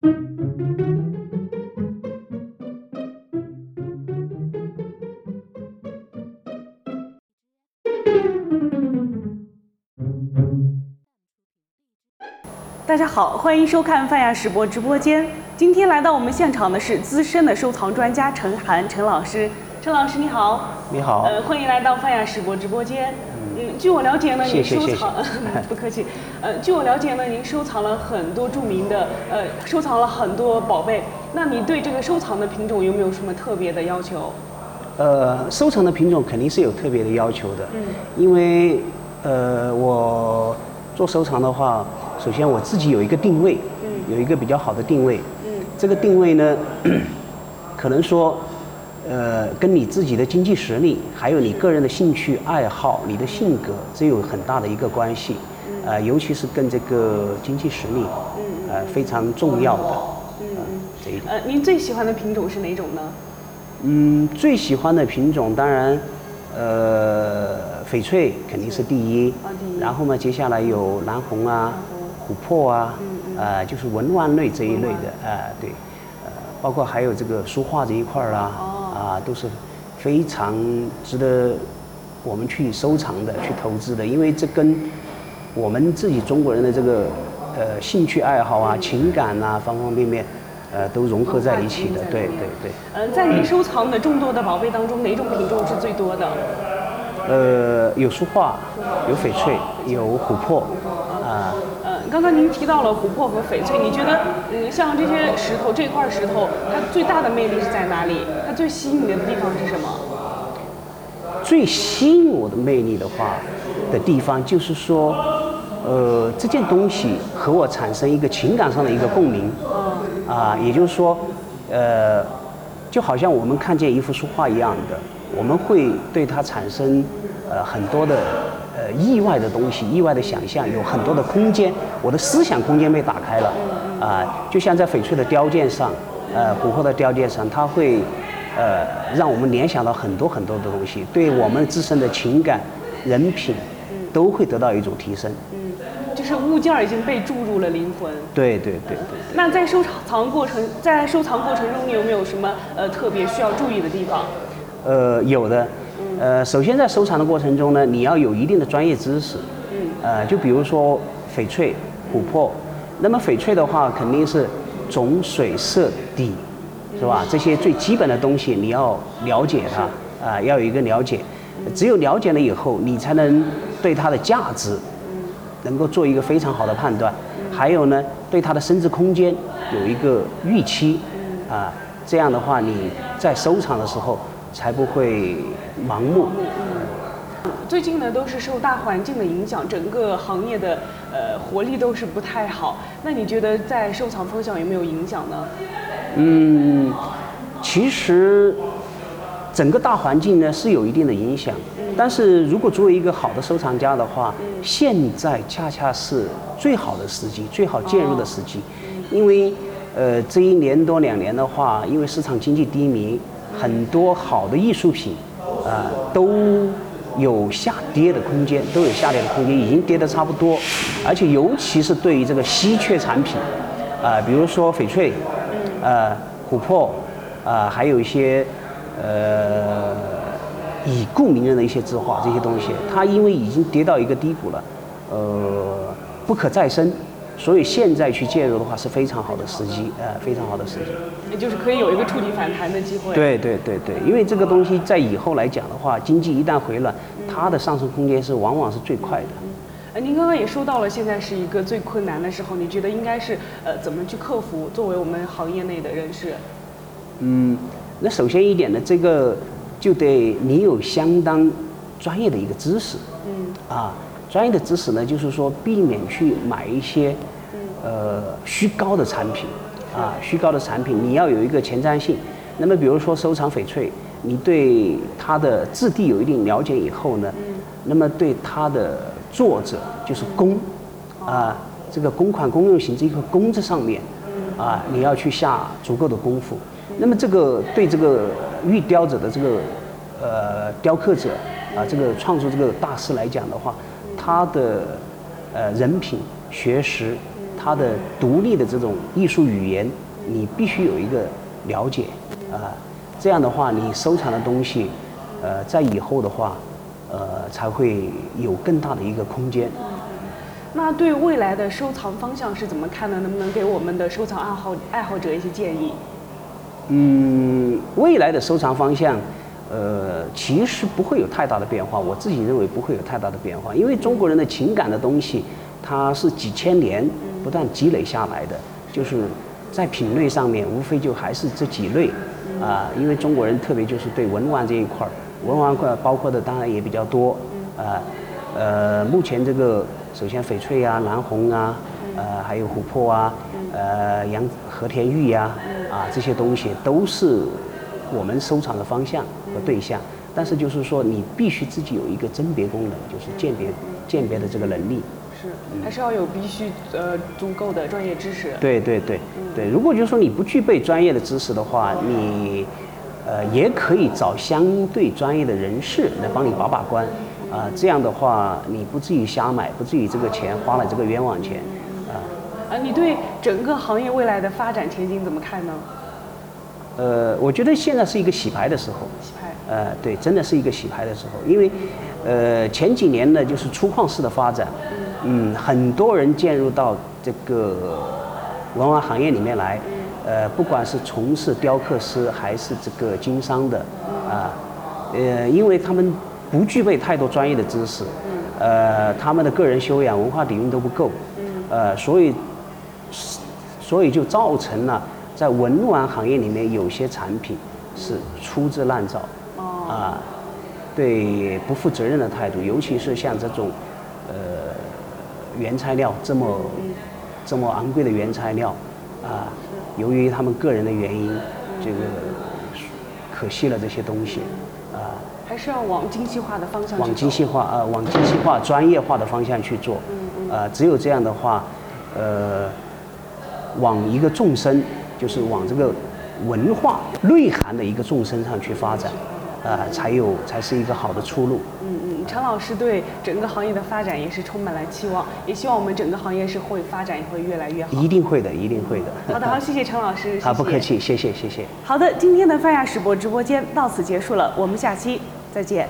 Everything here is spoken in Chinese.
大家好，欢迎收看泛亚世博直播间。今天来到我们现场的是资深的收藏专家陈涵陈老师。陈老师你好，你好，呃，欢迎来到泛亚世博直播间。嗯，据我了解呢，您收藏，不客气。呃，据我了解呢，您收藏了很多著名的，呃，收藏了很多宝贝。那你对这个收藏的品种有没有什么特别的要求？呃，收藏的品种肯定是有特别的要求的。嗯，因为呃，我做收藏的话。首先我自己有一个定位，嗯有一个比较好的定位。嗯这个定位呢，可能说，呃，跟你自己的经济实力，还有你个人的兴趣爱好、你的性格，这有很大的一个关系。呃，尤其是跟这个经济实力，呃，非常重要的。嗯这一点。呃，您最喜欢的品种是哪种呢？嗯，最喜欢的品种当然，呃，翡翠肯定是第一。然后呢，接下来有蓝红啊。琥珀啊，呃，就是文玩类这一类的，呃，对，呃，包括还有这个书画这一块儿啦，啊，都是非常值得我们去收藏的、去投资的，因为这跟我们自己中国人的这个呃兴趣爱好啊、情感啊方方面面，呃，都融合在一起的，对对对。嗯，在你收藏的众多的宝贝当中，哪种品种是最多的？呃，有书画，有翡翠，有琥珀，啊。刚刚您提到了琥珀和翡翠，你觉得，嗯，像这些石头，这块石头，它最大的魅力是在哪里？它最吸引你的地方是什么？最吸引我的魅力的话，的地方就是说，呃，这件东西和我产生一个情感上的一个共鸣。啊，也就是说，呃，就好像我们看见一幅书画一样的，我们会对它产生，呃，很多的。呃，意外的东西，意外的想象，有很多的空间，我的思想空间被打开了，啊，就像在翡翠的雕件上，呃，琥珀的雕件上，它会，呃，让我们联想到很多很多的东西，对我们自身的情感、人品，都会得到一种提升。嗯，就是物件已经被注入了灵魂。对对对对。那在收藏过程，在收藏过程中，你有没有什么呃特别需要注意的地方？呃，有的。呃，首先在收藏的过程中呢，你要有一定的专业知识。嗯。呃，就比如说翡翠、琥珀，那么翡翠的话肯定是种、水、色、底，是吧？这些最基本的东西你要了解它，啊，要有一个了解。只有了解了以后，你才能对它的价值，能够做一个非常好的判断。还有呢，对它的升值空间有一个预期。啊，这样的话你在收藏的时候。才不会盲目。最近呢，都是受大环境的影响，整个行业的呃活力都是不太好。那你觉得在收藏方向有没有影响呢？嗯，其实整个大环境呢是有一定的影响。但是如果作为一个好的收藏家的话，现在恰恰是最好的时机，最好介入的时机。因为呃这一年多两年的话，因为市场经济低迷。很多好的艺术品，啊，都有下跌的空间，都有下跌的空间，已经跌得差不多。而且尤其是对于这个稀缺产品，啊，比如说翡翠，呃，琥珀，啊，还有一些呃已故名人的一些字画这些东西，它因为已经跌到一个低谷了，呃，不可再生。所以现在去介入的话是非常好的时机，呃，非常好的时机。也就是可以有一个触底反弹的机会。对对对对，因为这个东西在以后来讲的话，经济一旦回暖，它的上升空间是往往是最快的。呃，您刚刚也说到了，现在是一个最困难的时候，你觉得应该是呃怎么去克服？作为我们行业内的人士。嗯，那首先一点呢，这个就得你有相当专业的一个知识。嗯。啊。专业的知识呢，就是说避免去买一些，呃，虚高的产品，啊，虚高的产品，你要有一个前瞻性。那么，比如说收藏翡翠，你对它的质地有一定了解以后呢，那么对它的作者就是工，啊，这个公款公用型这个工字上面，啊，你要去下足够的功夫。那么，这个对这个玉雕者的这个，呃，雕刻者啊，这个创作这个大师来讲的话。他的呃人品、学识，他的独立的这种艺术语言，你必须有一个了解啊。这样的话，你收藏的东西，呃，在以后的话，呃，才会有更大的一个空间。那对未来的收藏方向是怎么看呢？能不能给我们的收藏爱好爱好者一些建议？嗯，未来的收藏方向，呃，其实不会有太大的变化。我自己认为不会有太大的变化，因为中国人的情感的东西，它是几千年不断积累下来的，就是在品类上面，无非就还是这几类。啊，因为中国人特别就是对文玩这一块儿，文玩块包括的当然也比较多。啊，呃，目前这个首先翡翠啊、蓝红啊，呃，还有琥珀啊，呃，洋和田玉呀，啊，这些东西都是我们收藏的方向和对象。但是就是说，你必须自己有一个甄别功能，就是鉴别鉴别的这个能力。是，还是要有必须呃足够的专业知识。对对对对，如果就是说你不具备专业的知识的话，你呃也可以找相对专业的人士来帮你把把关，啊，这样的话你不至于瞎买，不至于这个钱花了这个冤枉钱，啊。啊，你对整个行业未来的发展前景怎么看呢？呃，我觉得现在是一个洗牌的时候。洗牌。呃，对，真的是一个洗牌的时候，因为呃前几年呢就是粗犷式的发展。嗯，很多人进入到这个文玩行业里面来，呃，不管是从事雕刻师还是这个经商的，啊，呃，因为他们不具备太多专业的知识，呃，他们的个人修养、文化底蕴都不够，呃，所以，所以就造成了在文玩行业里面有些产品是粗制滥造，啊，对不负责任的态度，尤其是像这种，呃。原材料这么这么昂贵的原材料啊，由于他们个人的原因，这个可惜了这些东西啊。还是要往精细化的方向。往精细化啊，往精细化、专业化的方向去做。啊，只有这样的话，呃，往一个纵深，就是往这个文化内涵的一个纵深上去发展，啊，才有才是一个好的出路。嗯嗯。陈老师对整个行业的发展也是充满了期望，也希望我们整个行业是会发展也会越来越好。一定会的，一定会的。好的，好，谢谢陈老师。好，不客气，谢谢，谢谢。好的，今天的泛亚世博直播间到此结束了，我们下期再见。